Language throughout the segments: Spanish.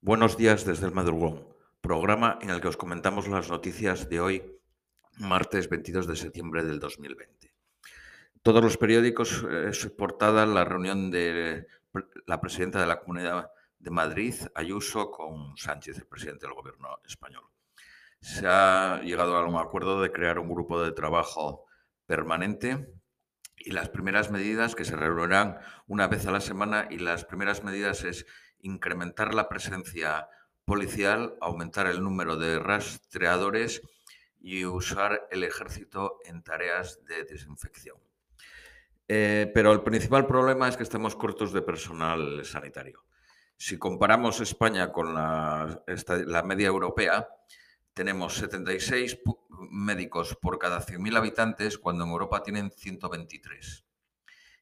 Buenos días desde el madrugón, programa en el que os comentamos las noticias de hoy, martes 22 de septiembre del 2020. Todos los periódicos eh, es portada la reunión de la presidenta de la Comunidad de Madrid, Ayuso, con Sánchez, el presidente del gobierno español. Se ha llegado a un acuerdo de crear un grupo de trabajo permanente y las primeras medidas que se reunirán una vez a la semana y las primeras medidas es incrementar la presencia policial, aumentar el número de rastreadores y usar el ejército en tareas de desinfección. Eh, pero el principal problema es que estamos cortos de personal sanitario. Si comparamos España con la, la media europea, tenemos 76 médicos por cada 100.000 habitantes, cuando en Europa tienen 123.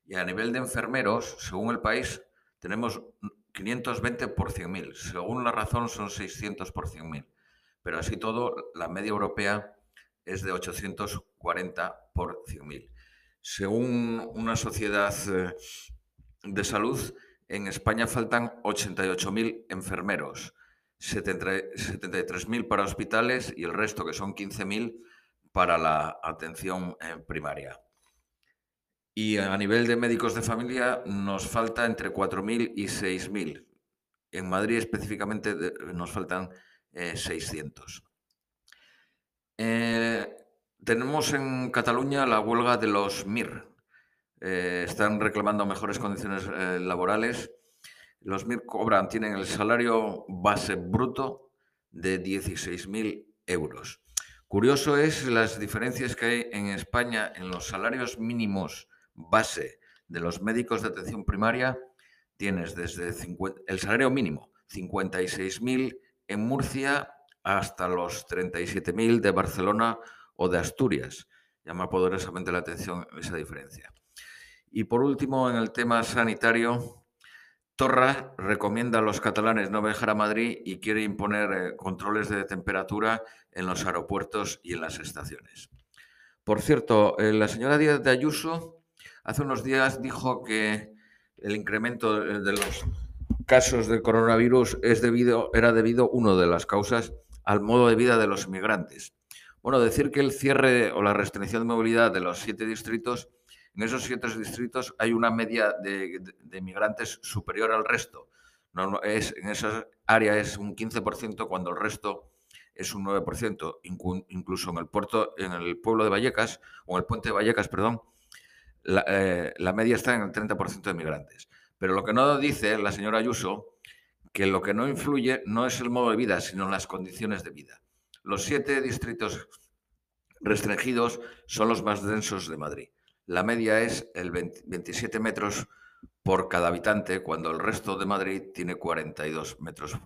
Y a nivel de enfermeros, según el país, tenemos 520 por 100.000. Según la razón son 600 por 100.000. Pero así todo, la media europea es de 840 por 100.000. Según una sociedad eh, de salud, en España faltan 88.000 enfermeros, 73.000 para hospitales y el resto, que son 15.000, para la atención eh, primaria. Y a nivel de médicos de familia nos falta entre 4.000 y 6.000. En Madrid específicamente nos faltan 600. Eh, eh, tenemos en Cataluña la huelga de los MIR. Eh, están reclamando mejores condiciones laborales. Los MIR cobran, tienen el salario base bruto de 16.000 euros. Curioso es las diferencias que hay en España en los salarios mínimos base de los médicos de atención primaria, tienes desde el salario mínimo, 56.000 en Murcia hasta los 37.000 de Barcelona o de Asturias. Llama poderosamente la atención esa diferencia. Y por último, en el tema sanitario, Torra recomienda a los catalanes no viajar a Madrid y quiere imponer eh, controles de temperatura en los aeropuertos y en las estaciones. Por cierto, eh, la señora Díaz de Ayuso Hace unos días dijo que el incremento de los casos de coronavirus es debido, era debido, una de las causas, al modo de vida de los inmigrantes. Bueno, decir que el cierre o la restricción de movilidad de los siete distritos, en esos siete distritos hay una media de, de, superior al resto. No, es, en esa área es un 15% cuando el resto es un 9%. Incluso en el puerto, en el pueblo de Vallecas, o en el puente de Vallecas, perdón, eh, la, media está en el 30% de migrantes. Pero lo que no dice la señora Ayuso, que lo que no influye no es el modo de vida, sino las condiciones de vida. Los siete distritos restringidos son los más densos de Madrid. La media es el 27 metros por cada habitante, cuando el resto de Madrid tiene 42 metros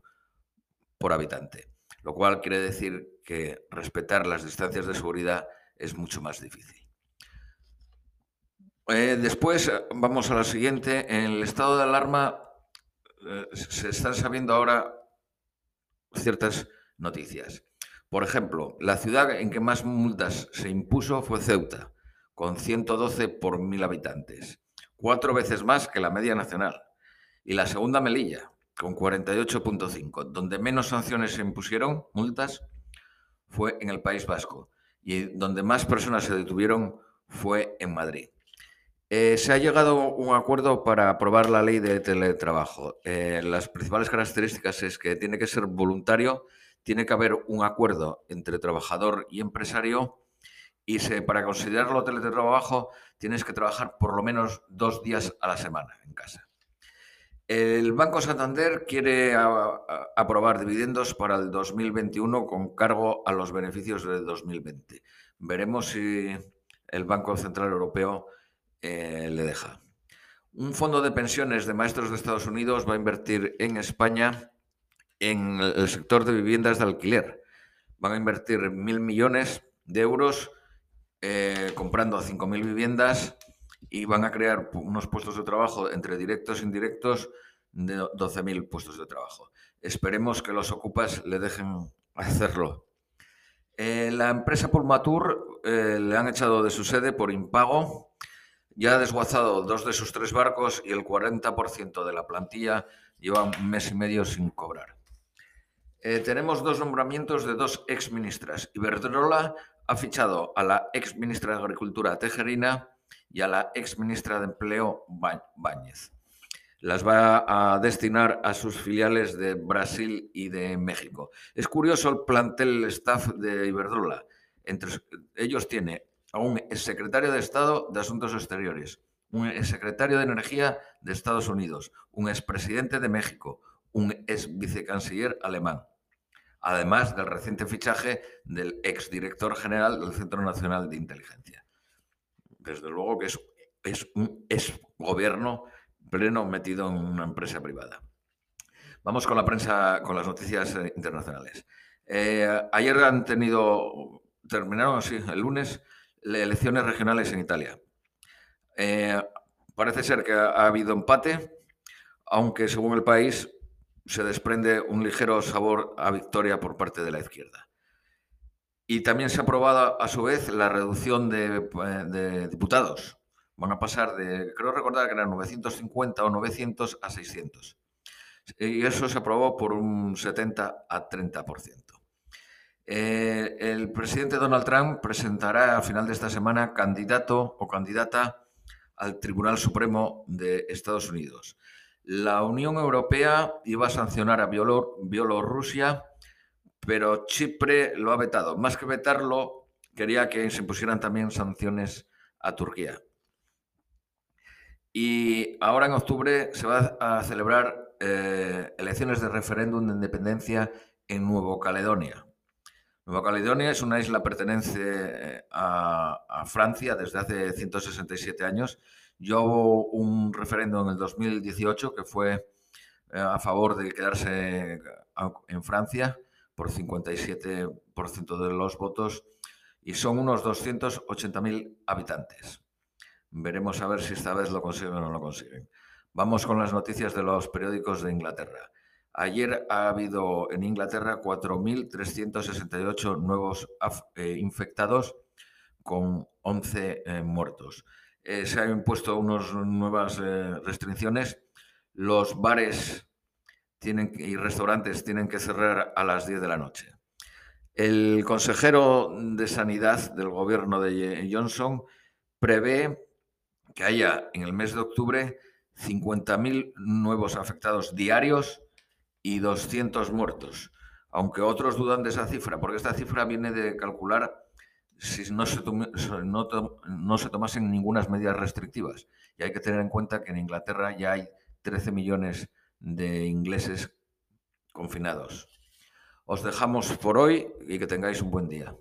por habitante. Lo cual quiere decir que respetar las distancias de seguridad es mucho más difícil. Eh, después eh, vamos a la siguiente. En el estado de alarma eh, se están sabiendo ahora ciertas noticias. Por ejemplo, la ciudad en que más multas se impuso fue Ceuta, con 112 por mil habitantes, cuatro veces más que la media nacional. Y la segunda Melilla, con 48.5. Donde menos sanciones se impusieron, multas, fue en el País Vasco. Y donde más personas se detuvieron fue en Madrid. Eh, se ha llegado a un acuerdo para aprobar la ley de teletrabajo. Eh, las principales características es que tiene que ser voluntario, tiene que haber un acuerdo entre trabajador y empresario y para considerarlo teletrabajo tienes que trabajar por lo menos dos días a la semana en casa. El Banco Santander quiere aprobar dividendos para el 2021 con cargo a los beneficios del 2020. Veremos si el Banco Central Europeo eh, le deja. Un fondo de pensiones de maestros de Estados Unidos va a invertir en España en el sector de viviendas de alquiler. Van a invertir mil millones de euros eh, comprando a 5.000 viviendas y van a crear unos puestos de trabajo entre directos e indirectos de 12.000 puestos de trabajo. Esperemos que los ocupas le dejen hacerlo. Eh, la empresa Pulmatur le han echado de su sede por impago ya ha desguazado dos de sus tres barcos y el 40% de la plantilla lleva un mes y medio sin cobrar. Eh, tenemos dos nombramientos de dos exministras. Iberdrola ha fichado a la exministra de Agricultura Tejerina y a la exministra de Empleo Báñez. Las va a destinar a sus filiales de Brasil y de México. Es curioso el plantel staff de Iberdrola. Entre ellos tiene a un secretario de Estado de Asuntos Exteriores, un secretario de Energía de Estados Unidos, un expresidente de México, un ex vicecanciller alemán, además del reciente fichaje del exdirector general del Centro Nacional de Inteligencia. Desde luego que es, es un gobierno pleno metido en una empresa privada. Vamos con la prensa, con las noticias eh, internacionales. Eh, ayer han tenido, terminaron así el lunes, elecciones regionales en Italia. Eh, parece ser que ha habido empate, aunque según el país se desprende un ligero sabor a victoria por parte de la izquierda. Y también se ha aprobado a su vez la reducción de, diputados. Van a pasar de, creo recordar que eran 950 o 900 a 600. Y eso se aprobó por un 70 a 30%. Eh, el presidente Donald Trump presentará a final de esta semana candidato o candidata al Tribunal Supremo de Estados Unidos. La Unión Europea iba a sancionar a Bielorrusia, pero Chipre lo ha vetado. Más que vetarlo, quería que se impusieran también sanciones a Turquía. Y ahora en octubre se va a celebrar eh, elecciones de referéndum de independencia en Nuevo Caledonia. Nueva Caledonia es una isla pertenece eh, a, Francia desde hace 167 años yo hubo un referéndum en el 2018 que fue eh, a favor de quedarse en Francia por 57% de los votos y son unos 280.000 habitantes. Veremos a ver si esta vez lo consiguen o no lo consiguen. Vamos con las noticias de los periódicos de Inglaterra. Ayer ha habido en Inglaterra 4.368 nuevos eh, infectados con 11 eh, muertos. Eh, se han impuesto unas nuevas restricciones. Los bares y restaurantes tienen que cerrar a las 10 de la noche. El consejero de Sanidad del gobierno de Johnson prevé que haya en el mes de octubre 50.000 nuevos afectados diarios y 200 muertos, aunque otros dudan de esa cifra, porque esta cifra viene de calcular si no se, no, se tomasen ninguna medidas restrictivas. Y hay que tener en cuenta que en Inglaterra ya hay 13 millones de ingleses confinados. Os dejamos por hoy y que tengáis un buen día.